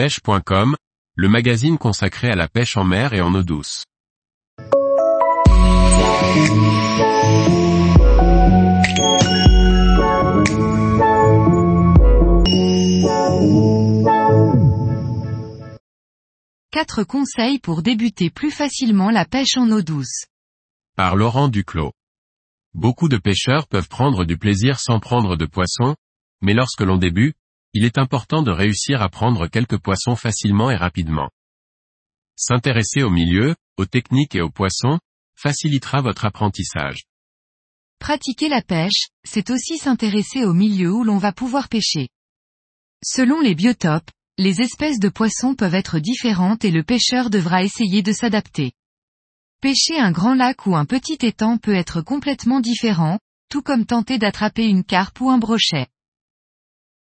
pêche.com, le magazine consacré à la pêche en mer et en eau douce. Quatre conseils pour débuter plus facilement la pêche en eau douce. Par Laurent Duclos. Beaucoup de pêcheurs peuvent prendre du plaisir sans prendre de poissons, mais lorsque l'on débute, il est important de réussir à prendre quelques poissons facilement et rapidement. S'intéresser au milieu, aux techniques et aux poissons, facilitera votre apprentissage. Pratiquer la pêche, c'est aussi s'intéresser au milieu où l'on va pouvoir pêcher. Selon les biotopes, les espèces de poissons peuvent être différentes et le pêcheur devra essayer de s'adapter. Pêcher un grand lac ou un petit étang peut être complètement différent, tout comme tenter d'attraper une carpe ou un brochet.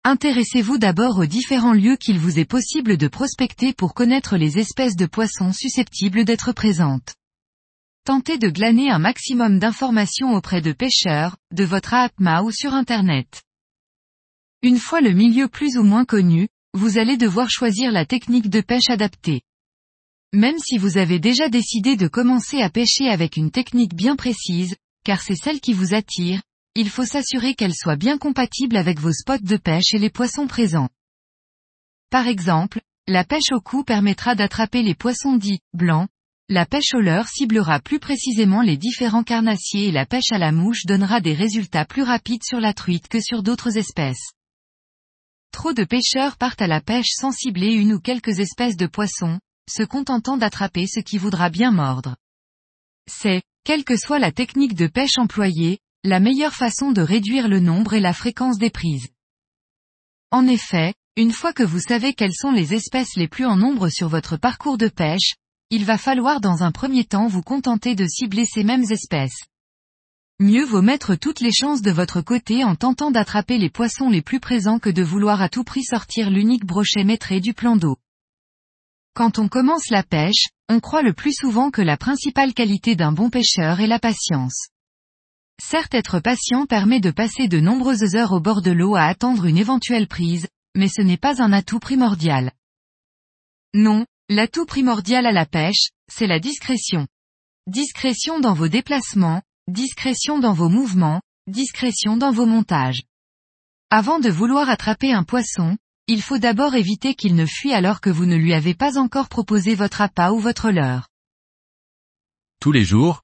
Intéressez-vous d'abord aux différents lieux qu'il vous est possible de prospecter pour connaître les espèces de poissons susceptibles d'être présentes. Tentez de glaner un maximum d'informations auprès de pêcheurs, de votre APMA ou sur Internet. Une fois le milieu plus ou moins connu, vous allez devoir choisir la technique de pêche adaptée. Même si vous avez déjà décidé de commencer à pêcher avec une technique bien précise, car c'est celle qui vous attire, il faut s'assurer qu'elle soit bien compatible avec vos spots de pêche et les poissons présents. Par exemple, la pêche au cou permettra d'attraper les poissons dits blancs, la pêche au leurre ciblera plus précisément les différents carnassiers et la pêche à la mouche donnera des résultats plus rapides sur la truite que sur d'autres espèces. Trop de pêcheurs partent à la pêche sans cibler une ou quelques espèces de poissons, se contentant d'attraper ce qui voudra bien mordre. C'est, quelle que soit la technique de pêche employée, la meilleure façon de réduire le nombre et la fréquence des prises. En effet, une fois que vous savez quelles sont les espèces les plus en nombre sur votre parcours de pêche, il va falloir dans un premier temps vous contenter de cibler ces mêmes espèces. Mieux vaut mettre toutes les chances de votre côté en tentant d'attraper les poissons les plus présents que de vouloir à tout prix sortir l'unique brochet maîtré du plan d'eau. Quand on commence la pêche, on croit le plus souvent que la principale qualité d'un bon pêcheur est la patience. Certes être patient permet de passer de nombreuses heures au bord de l'eau à attendre une éventuelle prise, mais ce n'est pas un atout primordial. Non, l'atout primordial à la pêche, c'est la discrétion. Discrétion dans vos déplacements, discrétion dans vos mouvements, discrétion dans vos montages. Avant de vouloir attraper un poisson, il faut d'abord éviter qu'il ne fuit alors que vous ne lui avez pas encore proposé votre appât ou votre leurre. Tous les jours,